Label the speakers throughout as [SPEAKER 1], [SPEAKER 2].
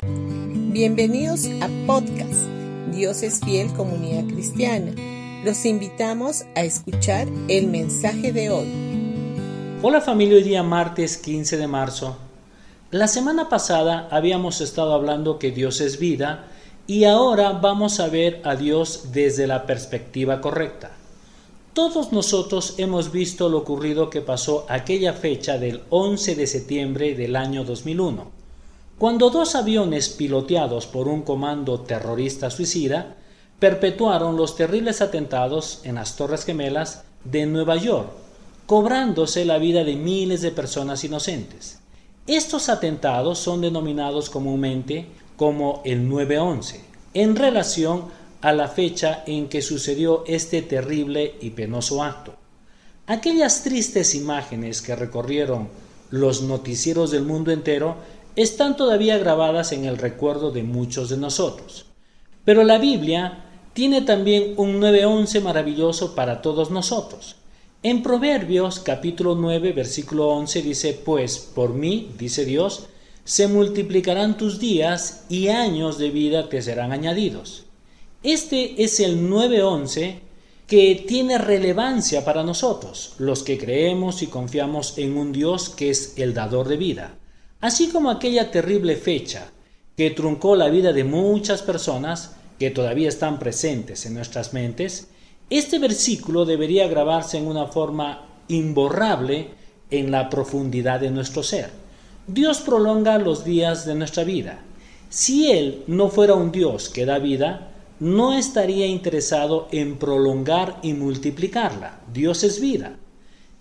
[SPEAKER 1] Bienvenidos a podcast Dios es fiel comunidad cristiana. Los invitamos a escuchar el mensaje de hoy.
[SPEAKER 2] Hola familia, hoy día martes 15 de marzo. La semana pasada habíamos estado hablando que Dios es vida y ahora vamos a ver a Dios desde la perspectiva correcta. Todos nosotros hemos visto lo ocurrido que pasó aquella fecha del 11 de septiembre del año 2001 cuando dos aviones piloteados por un comando terrorista suicida perpetuaron los terribles atentados en las Torres Gemelas de Nueva York, cobrándose la vida de miles de personas inocentes. Estos atentados son denominados comúnmente como el 9-11, en relación a la fecha en que sucedió este terrible y penoso acto. Aquellas tristes imágenes que recorrieron los noticieros del mundo entero están todavía grabadas en el recuerdo de muchos de nosotros. Pero la Biblia tiene también un 9.11 maravilloso para todos nosotros. En Proverbios capítulo 9 versículo 11 dice, pues por mí, dice Dios, se multiplicarán tus días y años de vida te serán añadidos. Este es el 9.11 que tiene relevancia para nosotros, los que creemos y confiamos en un Dios que es el dador de vida. Así como aquella terrible fecha que truncó la vida de muchas personas que todavía están presentes en nuestras mentes, este versículo debería grabarse en una forma imborrable en la profundidad de nuestro ser. Dios prolonga los días de nuestra vida. Si Él no fuera un Dios que da vida, no estaría interesado en prolongar y multiplicarla. Dios es vida.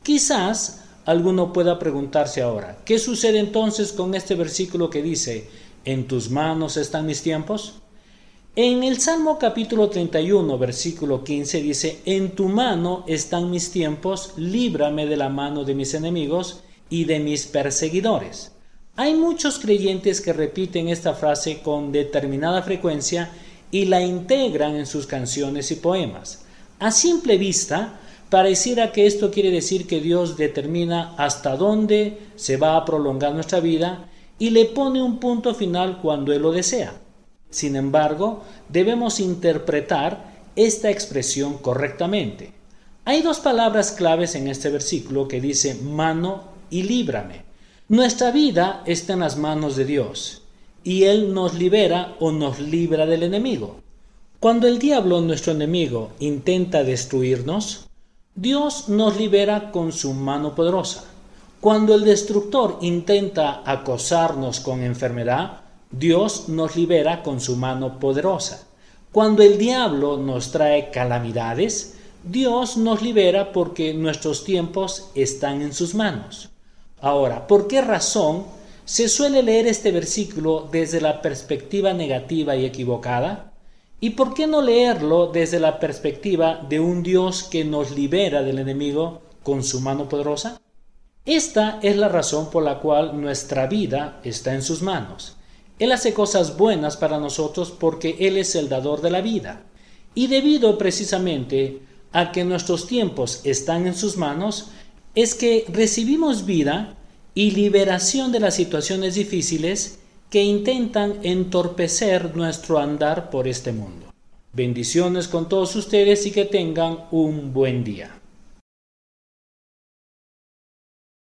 [SPEAKER 2] Quizás alguno pueda preguntarse ahora, ¿qué sucede entonces con este versículo que dice, ¿en tus manos están mis tiempos? En el Salmo capítulo 31, versículo 15 dice, En tu mano están mis tiempos, líbrame de la mano de mis enemigos y de mis perseguidores. Hay muchos creyentes que repiten esta frase con determinada frecuencia y la integran en sus canciones y poemas. A simple vista, Pareciera que esto quiere decir que Dios determina hasta dónde se va a prolongar nuestra vida y le pone un punto final cuando Él lo desea. Sin embargo, debemos interpretar esta expresión correctamente. Hay dos palabras claves en este versículo que dice mano y líbrame. Nuestra vida está en las manos de Dios y Él nos libera o nos libra del enemigo. Cuando el diablo, nuestro enemigo, intenta destruirnos, Dios nos libera con su mano poderosa. Cuando el destructor intenta acosarnos con enfermedad, Dios nos libera con su mano poderosa. Cuando el diablo nos trae calamidades, Dios nos libera porque nuestros tiempos están en sus manos. Ahora, ¿por qué razón se suele leer este versículo desde la perspectiva negativa y equivocada? ¿Y por qué no leerlo desde la perspectiva de un Dios que nos libera del enemigo con su mano poderosa? Esta es la razón por la cual nuestra vida está en sus manos. Él hace cosas buenas para nosotros porque Él es el dador de la vida. Y debido precisamente a que nuestros tiempos están en sus manos, es que recibimos vida y liberación de las situaciones difíciles que intentan entorpecer nuestro andar por este mundo. Bendiciones con todos ustedes y que tengan un buen día.